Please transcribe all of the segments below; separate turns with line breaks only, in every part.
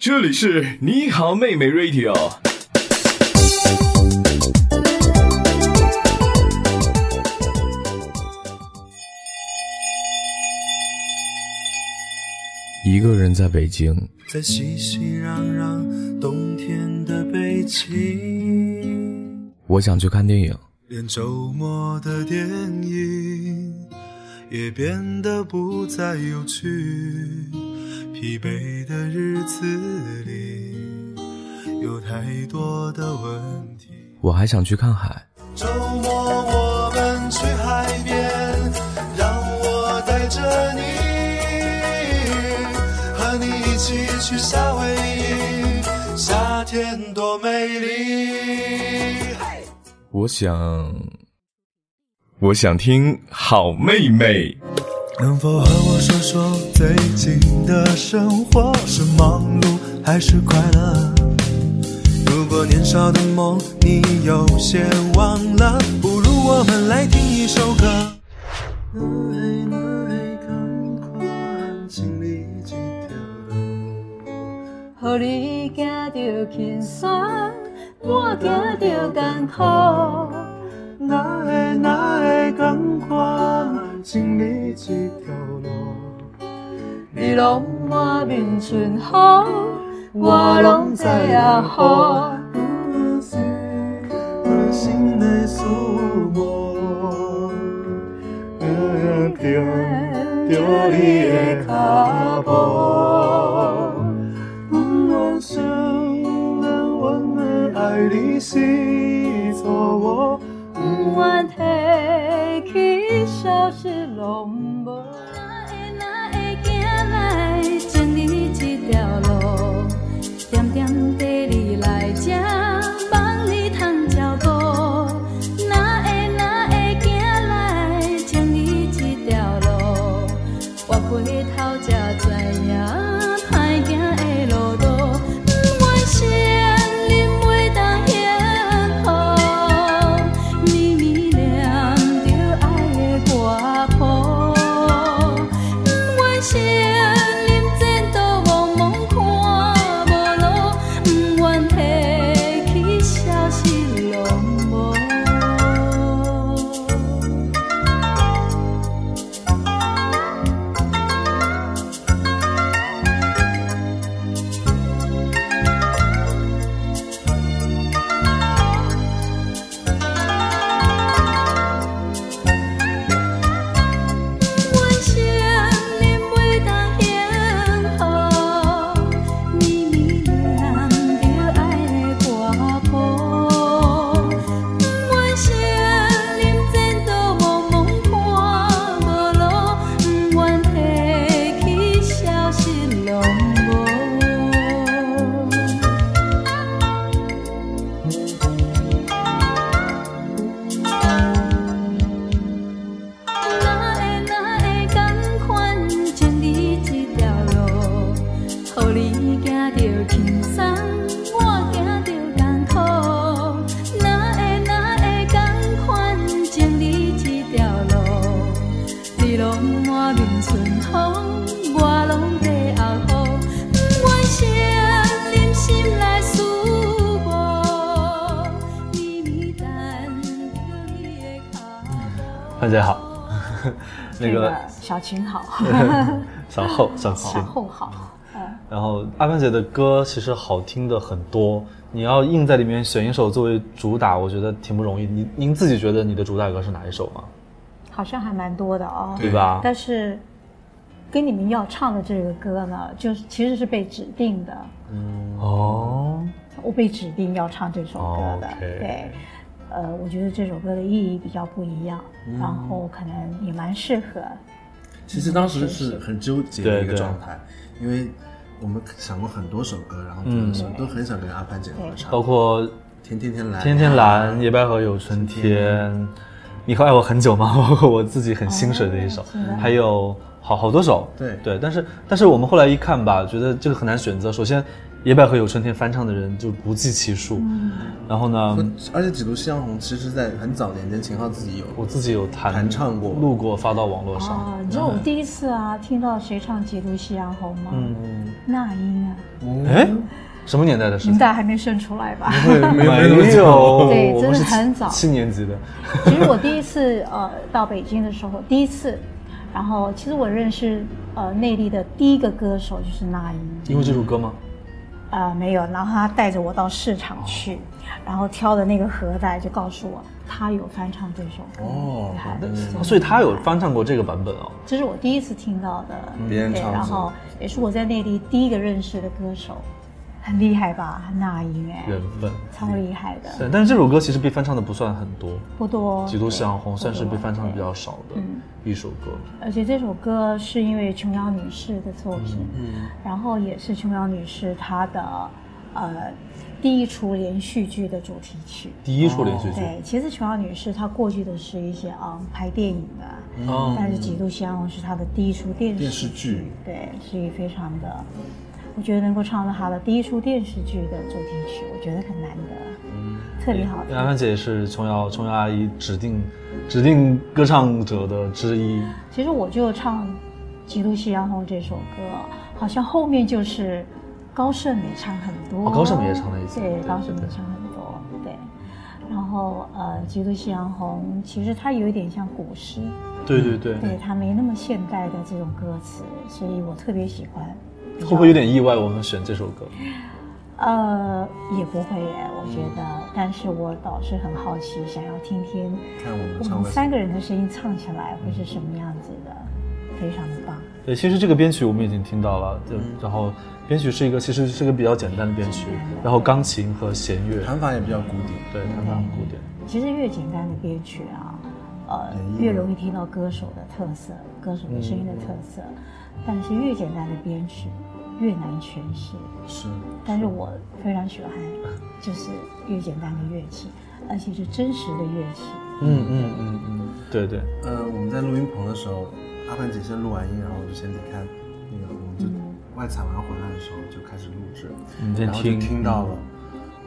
这里是你好妹妹 Radio。一个人在北京，
在熙熙攘攘冬天的北京，
我想去看电影。
连周末的电影也变得不再有趣。疲惫的日子里，有太多的问题。
我还想去看海。
周末我们去海边，让我带着你，和你一起去夏威夷，夏天多美丽。
我想，我想听好妹妹。
能否和我说说最近的生活是忙碌还是快乐？如果年少的梦你有些忘了，不如我们来听一首歌。
予你行着轻松，我行着艰苦。
哪会哪会同款经历这条路？
你拢满面春风，我拢知影好。
心的思慕，着着你的脚步。我想，我们爱你是
消失落寞。步。
范姐好，那个
小琴好，
小后小
小
琴，
后好，嗯，
然后阿范姐的歌其实好听的很多，你要硬在里面选一首作为主打，我觉得挺不容易。您您自己觉得你的主打歌是哪一首吗？
好像还蛮多的哦。
对吧？
但是跟你们要唱的这个歌呢，就是其实是被指定的，嗯
哦，
我被指定要唱这首歌的。对，呃，我觉得这首歌的意义比较不一样，
嗯
然后可能也蛮适合。
其实当时是很纠结的一个
对对
状态，因为我们想过很多首歌，然后都很想跟阿潘姐合唱，
包括《
天天天蓝、
天天蓝》《野百合有春天》，你会爱我很久吗？包括我自己很心水的一首，还有好好多首。
对
对，但是但是我们后来一看吧，觉得这个很难选择。首先，《野百合有春天》翻唱的人就不计其数，然后呢，
而且《几度夕阳红》其实在很早年间，秦昊自己有
我自己有弹
弹唱过
录过，发到网络上。
哦，你知道我第一次啊听到谁唱《几度夕阳红》吗？
嗯，
那英啊，
哎，什么年代的事情？
你们大家还没生出来吧？
没有，
对真的
是
很早
七年级的。
其实我第一次呃到北京的时候，第一次，然后其实我认识呃内地的第一个歌手就是那英。
因为这首歌吗？
呃，没有，然后他带着我到市场去，然后挑的那个盒带就告诉我他有翻唱这首歌。
哦
厉害
嗯
真的
所以他有翻唱过这个版本哦。
这是我第一次听到的，对，
别人唱
然后也是我在内地第一个认识的歌手，很厉害吧？那英哎，
缘分。
超厉害的，
对，但是这首歌其实被翻唱的不算很多，
不多。
《几度夕阳红》算是被翻唱的比较少的
嗯
一首歌。
而且这首歌是因为琼瑶女士的作品，
嗯
然后也是琼瑶女士她的呃第一出连续剧的主题曲。
第一出连续剧，
对，其实琼瑶女士她过去的是一些啊、拍电影的，
嗯
但是《几度夕阳红》是她的第一出电视
电视剧
对，所以非常的，我觉得能够唱到她的第一出电视剧的主题曲，我觉得很难得，嗯特别好听。
杨帆姐也是琼瑶琼瑶阿姨指定指定歌唱者的之一。
其实我就唱《几度夕阳红》这首歌，好像后面就是高胜美唱很多，
哦高胜美也唱了一次
对，
对
高胜美
对
唱很多，对。然后呃，《几度夕阳红》其实它有一点像古诗，
对对对，
对，它没那么现代的这种歌词，所以我特别喜欢。
会不会有点意外？我们选这首歌，
呃，也不会耶，我觉得。但是我倒是很好奇，想要听听
看我们
我们三个人的声音唱起来会是什么样子的，非常的棒。
对，其实这个编曲我们已经听到了，就然后编曲是一个其实是个比较简单的编曲，然后钢琴和弦乐，
弹法也比较古典。
对，弹法很古典。
其实越简单的编曲啊，呃，越容易听到歌手的特色，歌手的声音的特色。但是越简单的编曲越难诠释。
是，
但是我非常喜欢，就是越简单的乐器，而且是真实的乐器。
嗯嗯嗯嗯，对对，
呃，我们在录音棚的时候，阿凡姐先录完音，然后我就先离开，那个我们就外采完回来的时候就开始录制，
你先
然后就
听
听到了，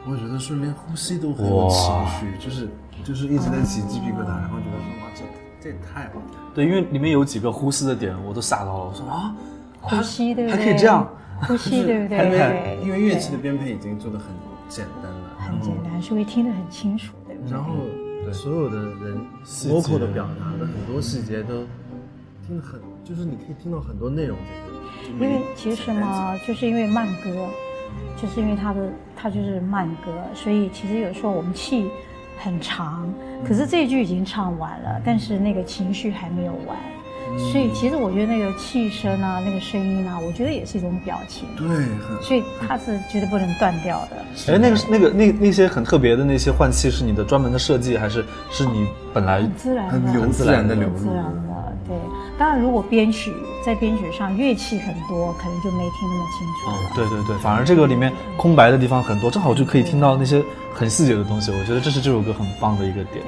我觉得是连呼吸都很有情绪，就是就是一直在起鸡皮疙瘩，然后觉得说哇，这这也太棒了。
对，因为里面有几个呼吸的点，我都吓到了。我说啊，
呼吸对不
还？可以这样，
呼吸对不对？
因为
对，
因为乐器的编配已经做的很简单了，
很简单，所以听得很清楚，对不对？
然后所有的人 vocal 的表达的很多细节都听得很，就是你可以听到很多内容在这里。就
因为其实嘛，就是因为慢歌，就是因为它的它就是慢歌，所以其实有时候我们气很长，可是这一句已经唱完了，但是那个情绪还没有完，所以其实我觉得那个气声啊，那个声音啊，我觉得也是一种表情，
对，很
所以它是绝对不能断掉的。
哎，那个那个那那些很特别的那些换气是你的专门的设计，还是是你本来
很自然的，
很流自然的流
很自。然的，对。当然，如果编曲在编曲上乐器很多，可能就没听那么清楚了。
对对对，反而这个里面空白的地方很多，正好就可以听到那些很细节的东西。我觉得这是这首歌很棒的一个点。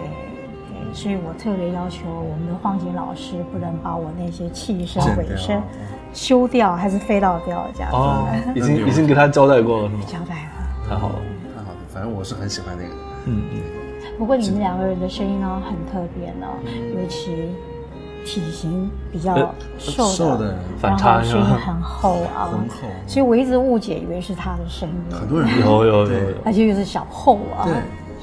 所以我特别要求我们的晃景老师不能把我那些气声尾声修掉，还是飞到掉这样子。
哦，已经已经给他交代过了是吗？
交代了。
太好了。
太好了，反正我是很喜欢那个的。
嗯嗯，
不过你们两个人的声音呢很特别呢，尤其体型比较
呃
瘦的，
瘦的。
反差
然后声音很厚啊，
很厚。
所以我一直误解以为是他的声音，
很多人
有有有有，
而且又是小厚啊，
对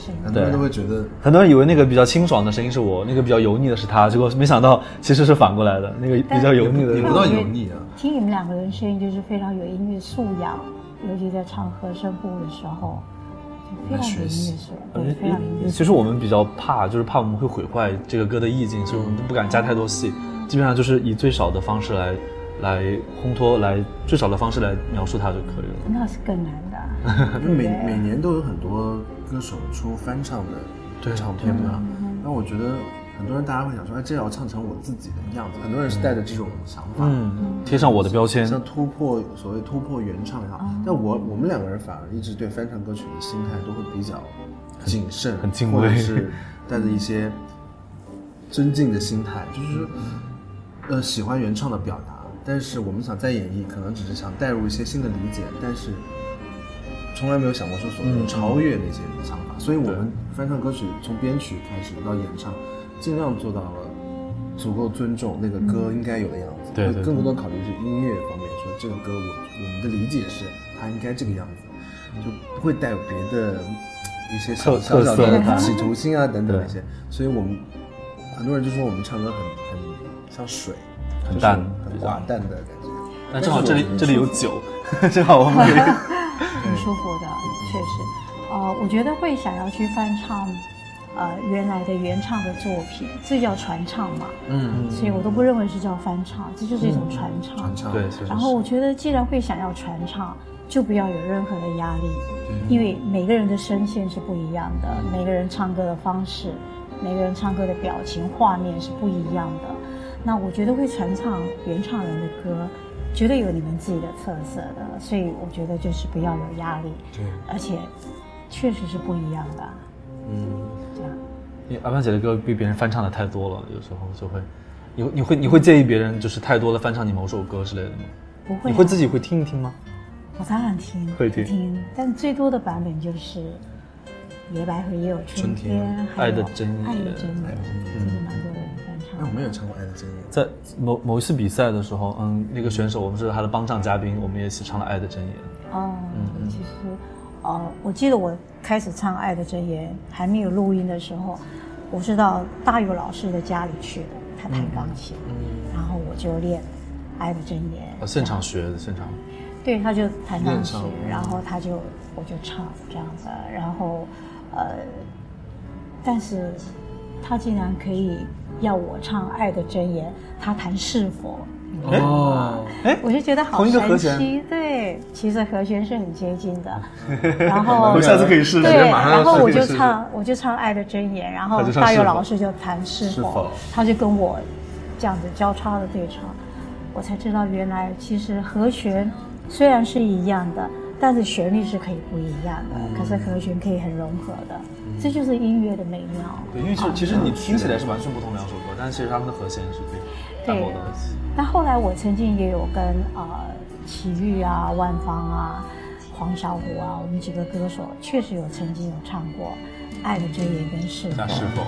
声音
很多人都会觉得
很多人以为那个比较清爽的声音是我，那个比较油腻的是他，结果没想到其实是反过来的，那个比较油腻的
也不到油腻啊。
听你们两个人声音就是非常有音乐素养，尤其在唱和声部的时候，就非常有音乐素养，对，非常有音乐。
其实我们比较怕，就是怕我们会毁坏这个歌的意境，所以我们都不敢加太多戏，基本上就是以最少的方式来来烘托，来最少的方式来描述它就可以了。
那是更难的，
每每年都有很多歌手出翻唱的唱片嘛，那我觉得很多人大家会想说，哎，这要唱成我自己的样子，很多人是带着这种想法，
嗯，贴上我的标签，
像突破所谓突破原唱也好，但我我们两个人反而一直对翻唱歌曲的心态都会比较谨慎，
很敬畏。
或者是带着一些尊敬的心态，就是说，呃，喜欢原唱的表达，但是我们想再演绎，可能只是想带入一些新的理解，但是从来没有想过说所谓的超越那些想法，所以我们翻唱歌曲从编曲开始到演唱，尽量做到了足够尊重那个歌应该有的样子，
对
更多的考虑是音乐方面，说这个歌我我们的理解是它应该这个样子，就不会带有别的一些小
特
小小的企图心啊等等
对
那些，所以我们很多人就说我们唱歌很很像水，就是
很淡
很寡淡的感觉。
但正好这里这里有酒，正好我们可以。
挺舒服的，确实。呃，我觉得会想要去翻唱，呃，原来的原唱的作品，这叫传唱嘛。
嗯，
所以我都不认为是叫翻唱，这就是一种传唱。
传唱
对，
然后我觉得，既然会想要传唱，就不要有任何的压力，因为每个人的声线是不一样的，每个人唱歌的方式，每个人唱歌的表情、画面是不一样的。那我觉得会传唱原唱人的歌，绝对有你们自己的特色的，所以我觉得就是不要有压力，
对，
而且确实是不一样的，
嗯，
这样。
因为阿潘姐的歌被别人翻唱的太多了，有时候就会，你你会你会介意别人就是太多的翻唱你某首歌之类的吗？
不会、啊，
你会自己会听一听吗？
我当然听，
会听。
听，但最多的版本就是《野百合也有春
春天
还有
爱的真言
爱的真言，这是蛮多人翻
那我
唱。
们有唱过《爱的真言》，
在某某一次比赛的时候，嗯，那个选手我们是他的帮唱嘉宾，我们也一起唱了《爱的真言》。
哦，其实，呃，我记得我开始唱《爱的真言》还没有录音的时候，我是到大有老师的家里去的，他弹钢琴，然后我就练《爱的真言
呃，》，现场学的，现场。
对，他就弹钢琴，然后他就我就唱这样子，然后呃，但是他竟然可以要我唱《爱的箴言》，他弹是否，
哦，
哎，
我就觉得好
同一个和弦。
神奇。对，其实和弦是很接近的，然后
我下次可以试试。
对，然后我就唱，我就唱《爱的箴言》，然后大
佑
老师就弹是否。
是否，
他就跟我这样子交叉的对唱，我才知道原来其实和弦虽然是一样的，但是旋律是可以不一样的，
嗯
可是和弦可以很融合的，这就是音乐的美妙。
对，因为是其实你听起来是完全不同两首歌，但是其实他们的和弦是可以搭
对
伙到一起。
但后来我曾经也有跟呃齐豫啊、万芳啊、黄小琥啊，我们几个歌手确实有曾经有唱过《爱的真言》跟《是否
那》。是否？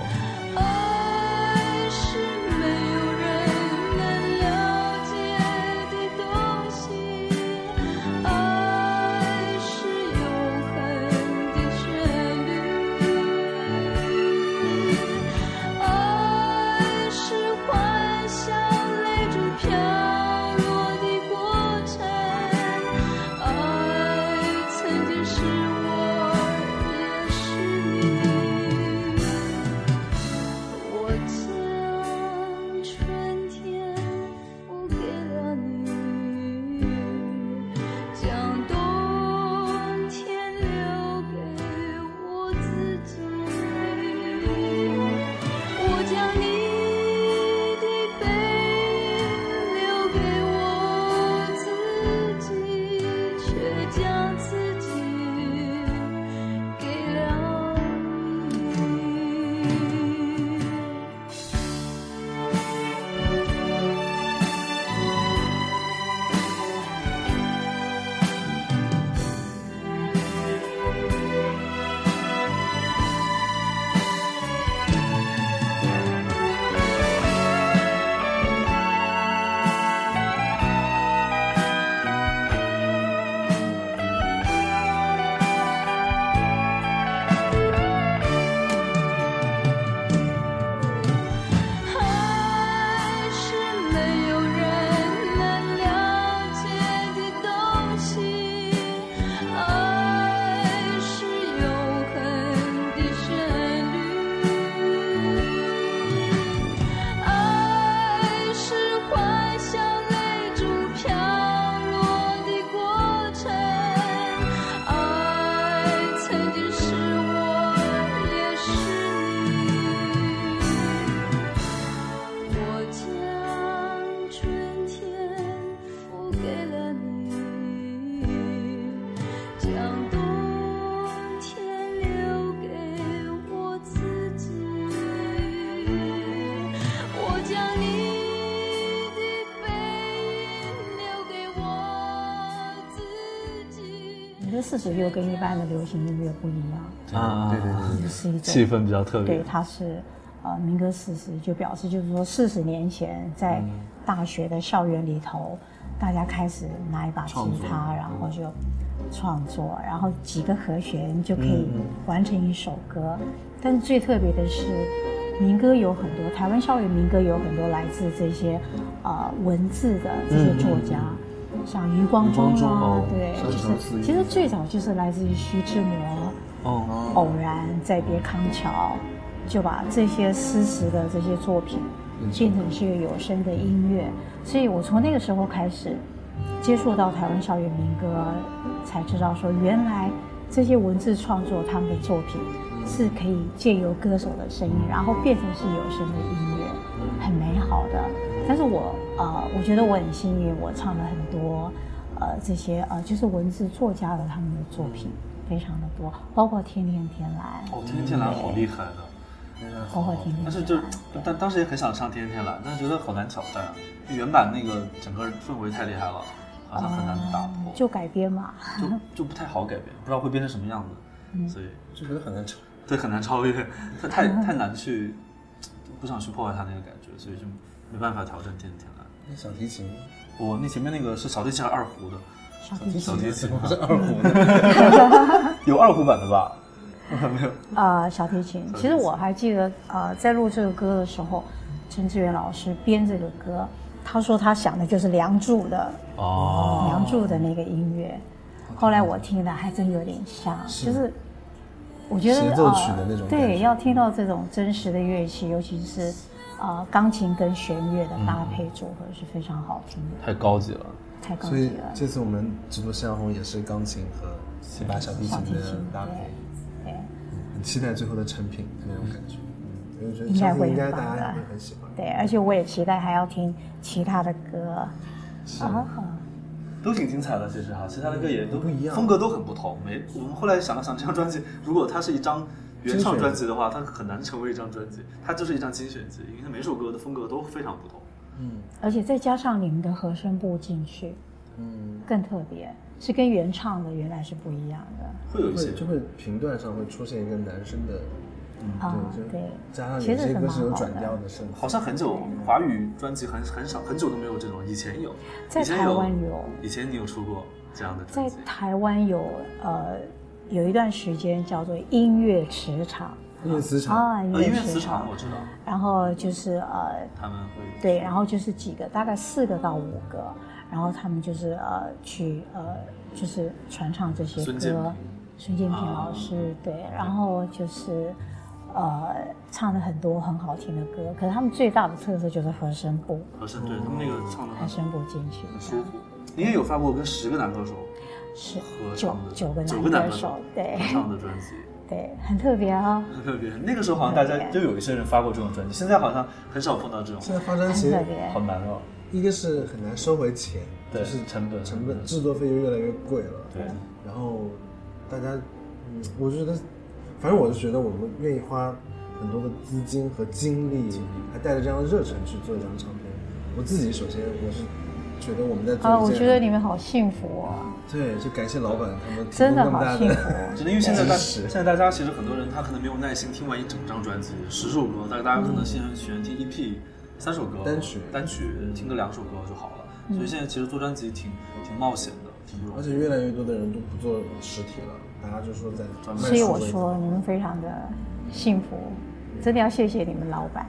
四十六跟一般的流行音乐不一样，
啊
对对对对
是一种
气氛比较特别。
对，。它是呃民歌四十，就表示就是说四十年前在大学的校园里头，大家开始拿一把吉他，然后就创作，然后几个和弦就可以完成一首歌。但是最特别的是，民歌有很多，台湾校园民歌有很多来自这些呃文字的这些作家，像余光中啊
哦，
对，就是其实最早就是来自于徐志摩。
哦，
偶然再别康桥，就把这些诗词的这些作品变成是有声的音乐，所以我从那个时候开始接触到台湾校园民歌，才知道说原来这些文字创作他们的作品是可以借由歌手的声音，然后变成是有声的音乐，很美好的。但是我呃，我觉得我很幸运，我唱了很多呃这些呃就是文字作家的他们的作品。非常的多，包括天天天蓝，
哦，天天天蓝好厉害的，
包括天天
但是就但当时也很想唱天天天蓝，但是觉得好难挑战啊，原版那个整个氛围太厉害了，好像很难打破，
嗯就改编嘛，
就就不太好改编，不知道会变成什么样子，所以
就觉得很难超。
对很难超越，它太太难去，不想去破坏它那个感觉，所以就没办法调整天天天蓝。
那小提琴，
我那前面那个是小提琴还是二胡的？
小提琴，
小提琴
不是二胡的，
有二胡版的吧？没有。
呃，小提琴。其实我还记得，呃，在录这个歌的时候，陈志远老师编这个歌，他说他想的就是《梁祝》的
哦《
梁祝》的那个音乐。后来我听的还真有点像，就是我觉得
协奏曲的那
对，要听到这种真实的乐器，尤其是呃钢琴跟弦乐的搭配组合是非常好听的，
太高级了。
太高
所以
级了。
这次我们直播向红也是钢琴和一把小提琴的搭配，
对，对
很期待最后的成品那种感觉。嗯，我觉得
应该会
应该
很棒的
大家会很喜欢。
对，而且我也期待还要听其他的歌。啊，
都挺精彩的，其实哈，其他的歌也都
不一样
风格都很不同。没，我们后来想了想，这张专辑如果它是一张原创专辑的话，它很难成为一张专辑，它就是一张精选集，因为它每首歌的风格都非常不同。
嗯而且再加上你们的和声部进去，
嗯，
更特别，是跟原唱的原来是不一样的。
会有一些
就会频段上会出现一个男生的，
啊，
对，就
对，
加上
其实是
有些歌是有转调的声，
好像很久华语专辑很很少很久都没有这种，以前有，
在台湾有
以前你有出过这样的
在
专辑，
台湾有呃有一段时间叫做音乐磁场。
音乐磁场，
啊，音
乐磁
场。
场我知道，
然后就是呃
他们会
对，然后就是几个，大概四个到五个，然后他们就是呃去呃就是传唱这些歌。
孙建平，
老师、对，然后就是呃唱了很多很好听的歌，可是他们最大的特色就是和声部，
和声，对他们那个唱的
和声部进去
很舒服。你也有发过跟十个男歌手
是
合
九
唱的
九个
九个男歌
手，对
合唱的专辑。
对，很特别啊、
很特别。那个时候好像大家就有一些人发过这种专辑，现在好像很少碰到这种，
现在发专辑。
好难哦。
一个是很难收回钱，
对
就是
成本
成本制作费又越来越贵了，
对，
然后大家，嗯，我觉得，反正我是觉得我们愿意花很多的资金和精力，还带着这样的热忱去做一张唱片。我自己首先我是觉得我们在做
啊，我觉得你们好幸福哦，
对，就感谢老板他们
真的好幸福。
真的，因为现在大现在大家其实很多人他可能没有耐心听完一整张专辑，十首歌，但是大家可能现在喜欢听 EP，三首歌
单曲。
单曲听个两首歌就好了。所以现在其实做专辑挺挺冒险的，挺不容易。
而且越来越多的人都不做实体了，大家就说在专卖
所以我说你们非常的幸福，真的要谢谢你们老板，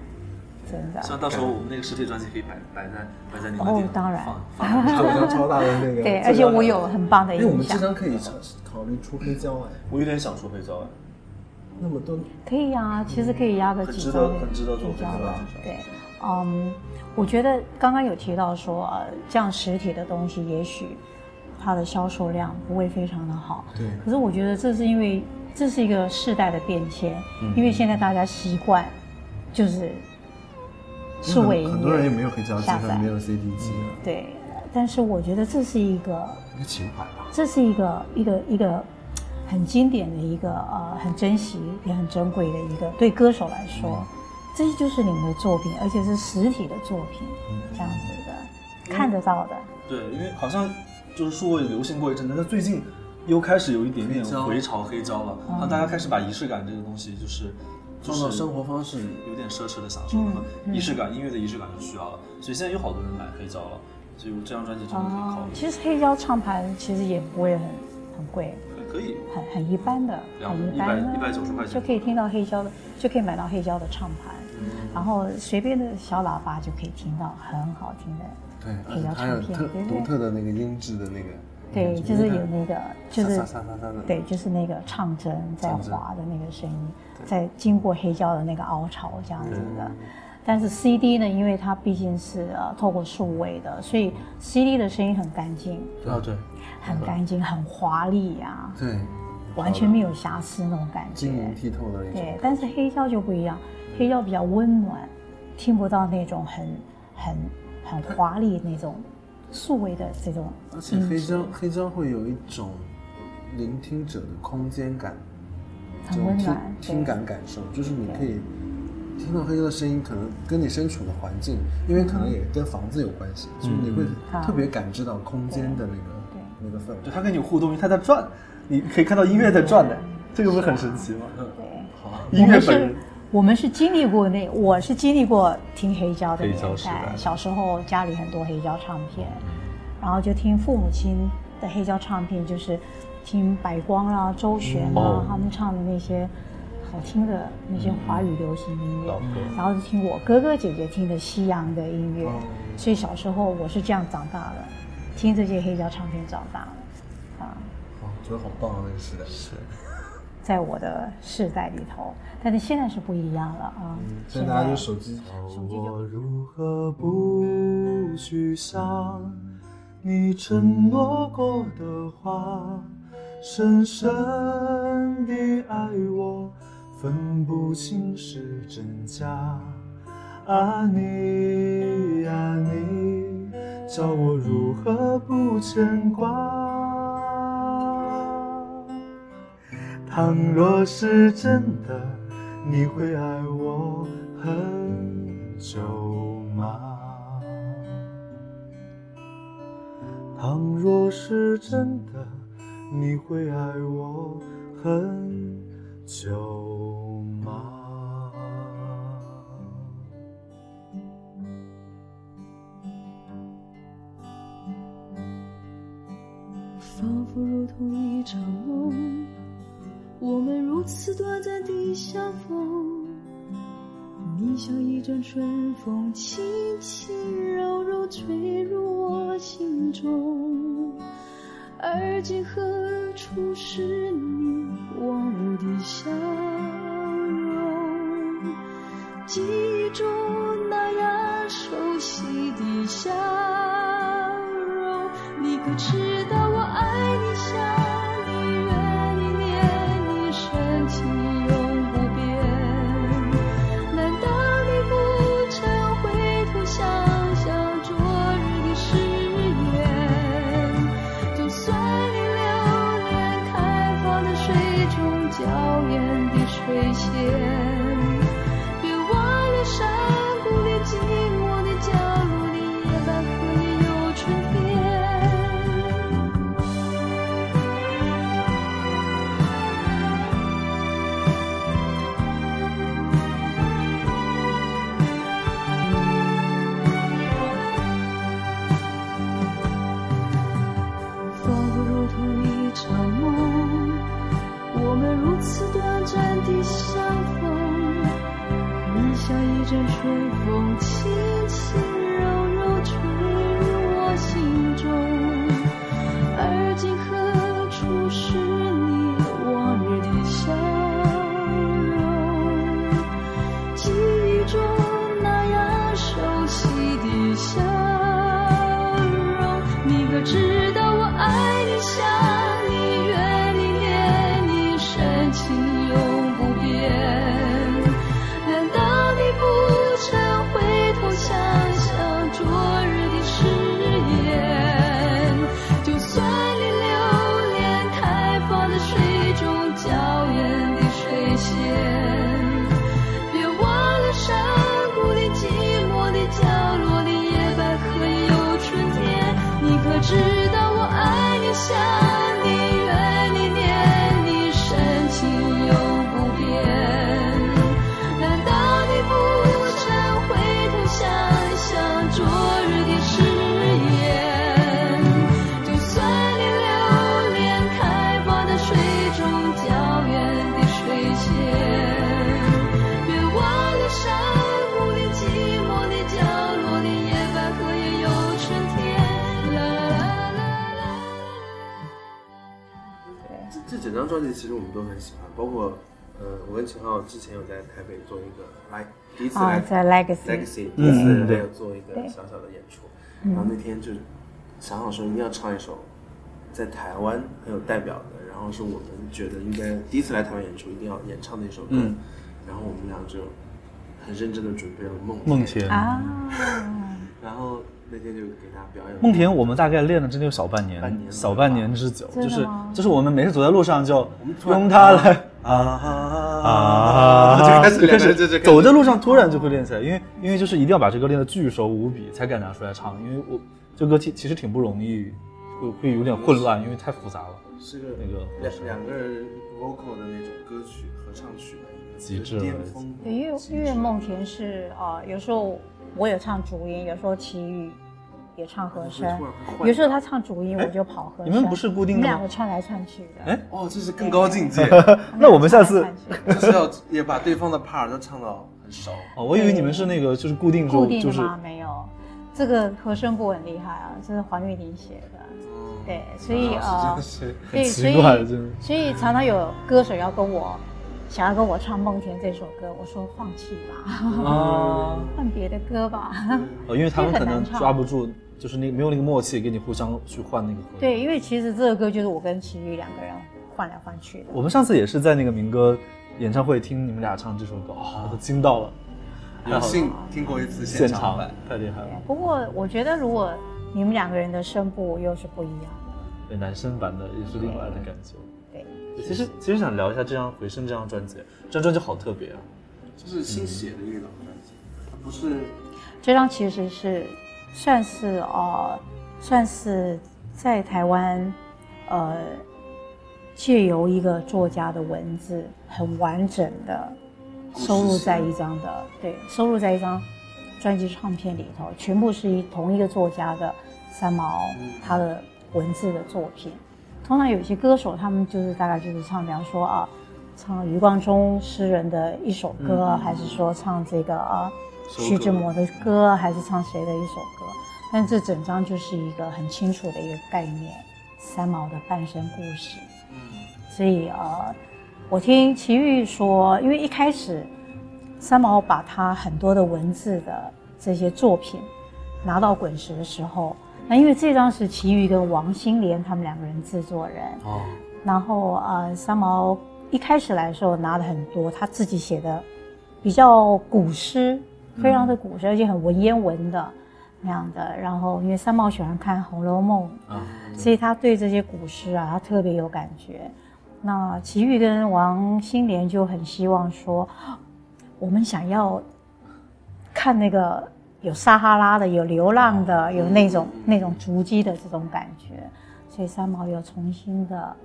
真的。
希望到时候我们那个实体专辑可以摆摆在摆在你们
哦当然。
放放在
做一张超大的那个，
对，而且我有很棒的
哎，我
印象
们这，张可以考虑出黑胶哎，
我有点想出黑胶哎，
那么多。
可以啊，其实可以压个
很值
几张
得很值得做
几张
黑胶
的，对，嗯，我觉得刚刚有提到说，呃，这样实体的东西也许它的销售量不会非常的好，
对。
可是我觉得这是因为这是一个世代的变迁，
嗯。
因为现在大家习惯就是数位音乐，
很多人也没有黑胶机
下载
和没有 CD 机了，
对，但是我觉得这是一个
一个情怀吧。
这是一个一个一个很经典的一个呃很珍惜也很珍贵的一个对歌手来说，这就是你们的作品，而且是实体的作品，这样子的看得到的。
对，因为好像就是数位流行过一阵子，但最近又开始有一点点回潮黑胶了，
嗯
让大家开始把仪式感这个东西就是
创造生活方式。
有点奢侈的享受，
嗯
那么仪式感，音乐的仪式感就需要了。所以现在有好多人买黑胶了，所以我这张专辑真的可以考
哦，
虑。
其实黑胶唱盘其实也不会很很贵，
可以，
很很一般的，
两
很一般的
，100 190块钱
就可以听到黑胶的，就可以买到黑胶的唱盘，然后随便的小喇叭就可以听到很好听的。
对，而
黑胶唱片对不对
独特的那个音质的那个，
对，就是有那个，就是对，就是那个唱针在滑的那个声音，在经过黑胶的那个凹槽这样子的。但是 CD 呢，因为它毕竟是呃透过数位的，所以 CD 的声音很干净，
啊对，
很干净，很华丽呀、
对，
完全没有瑕疵那种感觉
晶莹。剔透的那种
对，，但是黑胶就不一样，黑胶比较温暖，听不到那种很很很华丽那种数位的这种
而且黑胶黑胶会有一种聆听者的空间感，这种听
很温暖
听
对
感感受，就是你可以听到黑胶的声音，可能跟你身处的环境，因为可能也跟房子有关系，所以你会
嗯
特别感知到空间的那个
对。
那个氛围。
就。它跟你互动，因为它在转，你可以看到音乐在转的，这个不是很神奇吗？嗯，
对。
音乐本人，
我们是经历过那，我是经历过听黑胶的年
代。
小时候家里很多黑胶唱片，然后就听父母亲的黑胶唱片，就是听白光啦、周璇啦、
哦。
他们唱的那些好听的那些华语流行音乐然后就听我哥哥姐姐听的西洋的音乐，
哦。
所以小时候我是这样长大的，听这些黑胶唱片长大的，啊。
哦，觉得好棒啊，那个时代。
是
在我的世代里头，但是现在是不一样了啊！
在大家就手机，
手机就
我如何不去想你承诺过的话？深深的爱我，分不清是真假。啊你啊你，叫我如何不牵挂？倘若是真的，你会爱我很久吗？倘若是真的，你会爱我很久吗？
仿佛如同一场梦，我们如此短暂的相逢。你像一阵春风，轻轻柔柔吹入我心中。而今何处是你往日的笑容？记忆中那样熟悉的笑容，你可知道我爱你、想、
张专辑其实我们都很喜欢，包括呃，我跟秦昊之前有在台北做一个来第一次来
啊，在
Legacy，Legacy 第一次
嗯对。
还有做一个小小的演出，
嗯。
然后那天就是想好说一定要唱一首在台湾很有代表的，然后是我们觉得应该第一次来台湾演出一定要演唱的一首歌，
嗯。
然后我们俩就很认真的准备了梦
梦田，
啊，
然后那天就给他表演
梦田，我们大概练了真的有小半年，
半年
小半年之久，就是就是我们每次走在路上就用它来
啊
啊，
就开始
就开始
开始
走在路上突然就会练起来，因为因为就是一定要把这歌练得巨熟无比，才敢拿出来唱，因为我这歌其其实挺不容易，会会有点混乱，因为太复杂了。
是个
那个
两两个人 vocal 的那种歌曲合唱曲
极致了
巅峰。
对，因为因为梦田是啊、呃有时候我有唱主音，有时候齐豫也唱和声有时候他唱主音，我就跑和声。
你们不是固定的吗
我们两个串来串去的。
哎
哦，这是更高境界，
那我们下次
就是要也把对方的 part 都唱到很熟。
哦，我以为你们是那个就是固定
固
就就是
定的吗？没有，这个和声部很厉害啊，这是黄玉玲写的。对，所以呃，对，
奇
所以
怪的
所以常常有歌手要跟我想要跟我唱《梦田》这首歌，我说放弃吧，
啊，
换别的歌吧。
哦，因为他们可能抓不住，就是那没有那个默契，跟你互相去换那个和。
对，因为其实这个歌就是我跟齐豫两个人换来换去的。
我们上次也是在那个民歌演唱会听你们俩唱这首歌，哦，我都惊到了，
有幸听过一次
现场
场版，
太厉害了。
不过我觉得如果你们两个人的声部又是不一样的，
对，男生版的也是另外的感觉。
对，
其实其实想聊一下这张《回声》这张专辑，这张专辑好特别啊。
就是新写的一个老专辑，它不是
这张其实是算是呃，算是在台湾呃，借由一个作家的文字，很完整的收录在一张的对，收录在一张专辑唱片里头，全部是一同一个作家的三毛他的文字的作品。通常有些歌手，他们就是大概就是唱，比方说啊，唱余光中诗人的一首歌，还是说唱这个啊徐志摩的歌，还是唱谁的一首歌？但这整张就是一个很清楚的一个概念，三毛的半生故事。嗯所以呃，我听齐豫说，因为一开始三毛把他很多的文字的这些作品拿到滚石的时候，那因为这张是齐豫跟王心莲他们两个人制作人，
哦，
然后呃，三毛一开始来的时候拿了很多他自己写的比较古诗，非常的古诗，而且很文言文的那样的。然后因为三毛喜欢看《红楼梦》
啊，
所以他对这些古诗啊，他特别有感觉。那齐豫跟王心莲就很希望说，我们想要看那个有撒哈拉的、有流浪的、有那种那种足迹的这种感觉，所以三毛又重新的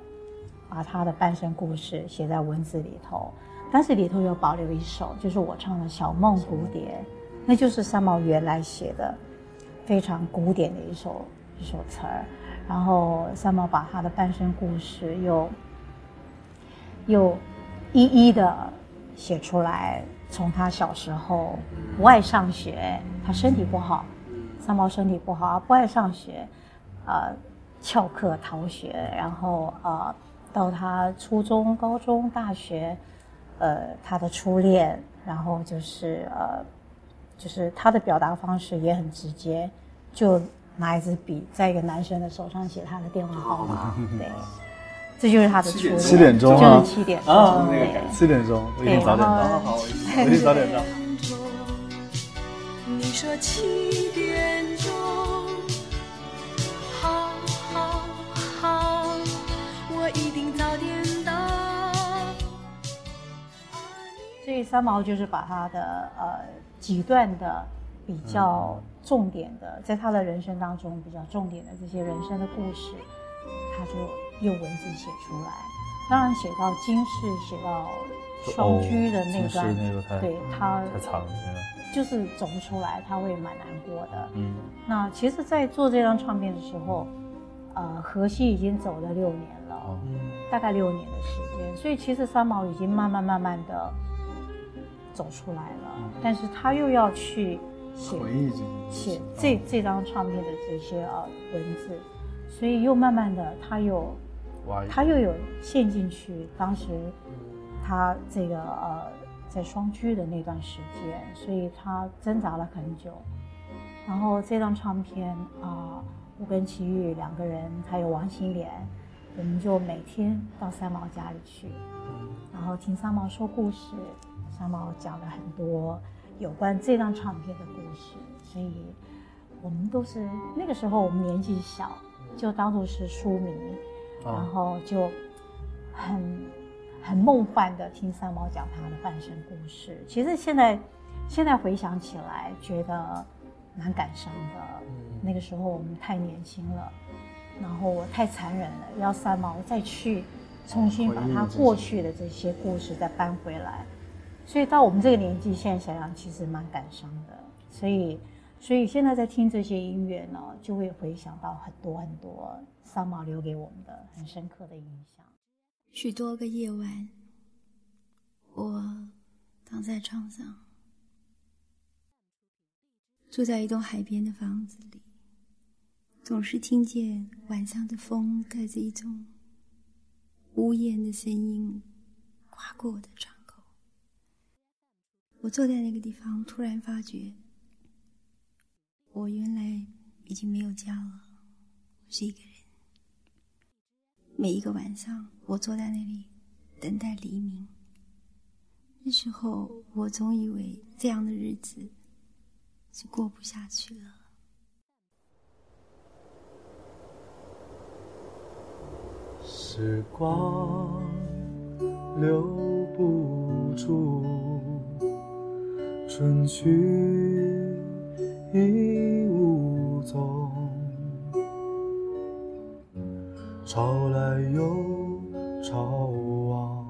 把他的半生故事写在文字里头，但是里头有保留一首，就是我唱的《小梦蝴蝶》，那就是三毛原来写的非常古典的一首一首词儿，然后三毛把他的半生故事又又一一的写出来，从他小时候不爱上学，他身体不好，三毛身体不好，不爱上学，呃，翘课逃学，然后呃，到他初中、高中、大学，呃，他的初恋，然后就是呃，就是他的表达方式也很直接，就拿一支笔在一个男生的手上写他的电话号码，对，这就是他的初恋，
七点钟
就
啊
是七点钟，
啊
对。
七点钟，我一定早点到，
对然后
我一定早点到。
你说七点钟，好，好，好，我一定早点到。
所以三毛就是把他的呃几段的比较重点的，在他的人生当中比较重点的这些人生的故事，他就用文字写出来。当然写到金氏，写到双居的那段，对他
太惨了，
就是走不出来，他会蛮难过的。
嗯，
那其实，在做这张唱片的时候，呃，河西已经走了六年了。
哦，
大概六年的时间，所以其实三毛已经慢慢慢慢的走出来了，但是他又要去写
回忆这些
写这这张唱片的这些呃文字，所以又慢慢的他又他又有陷进去，当时他这个呃在双居的那段时间，所以他挣扎了很久。然后这张唱片啊、我跟齐豫两个人，还有王心莲，我们就每天到三毛家里去，然后听三毛说故事。三毛讲了很多有关这张唱片的故事，所以我们都是那个时候我们年纪小，就当做是书迷。然
啊，
后就很很梦幻的听三毛讲他的半生故事。其实现在现在回想起来，觉得蛮感伤的。那个时候我们太年轻了，然后我太残忍了，要三毛再去重新把他过去的这些故事再搬回来。所以到我们这个年纪，现在想想其实蛮感伤的。所以，所以现在在听这些音乐呢，就会回想到很多很多三毛留给我们的很深刻的印象。
许多个夜晚，我躺在床上，住在一栋海边的房子里，总是听见晚上的风带着一种呜咽的声音划过我的窗口。我坐在那个地方，突然发觉，我原来已经没有家了，是一个人。每一个晚上，我坐在那里等待黎明。那时候，我总以为这样的日子是过不下去了。
时光留不住，春去已无踪，潮来又潮往，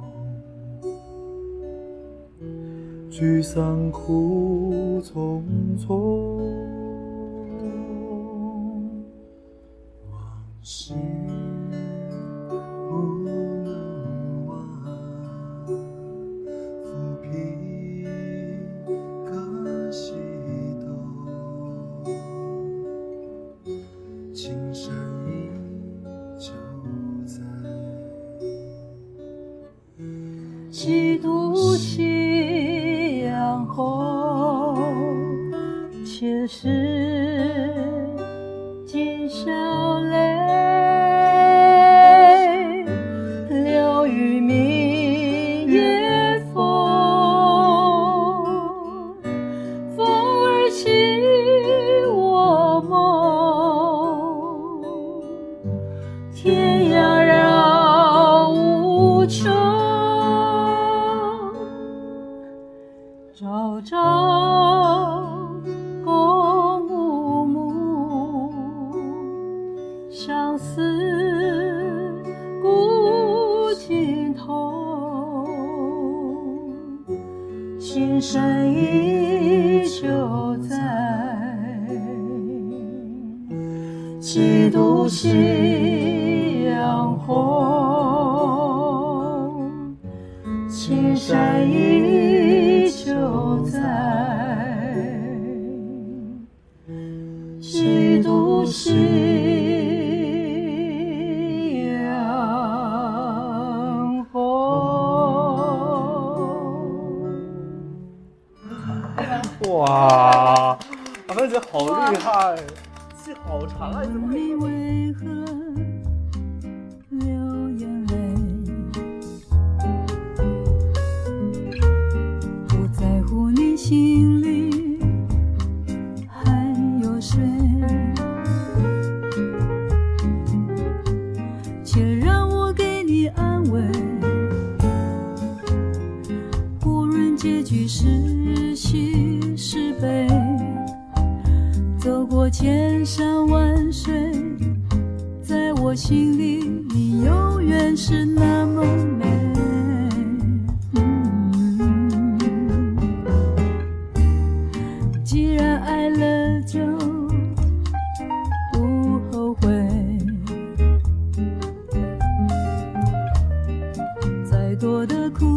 聚散苦匆匆，往事。
青山依旧在，几度夕阳红。
哇，阿芬姐好厉害，戏好长啊！你怎么可
千山万水，在我心里，你永远是那么美。既然爱了就不后悔，再多的苦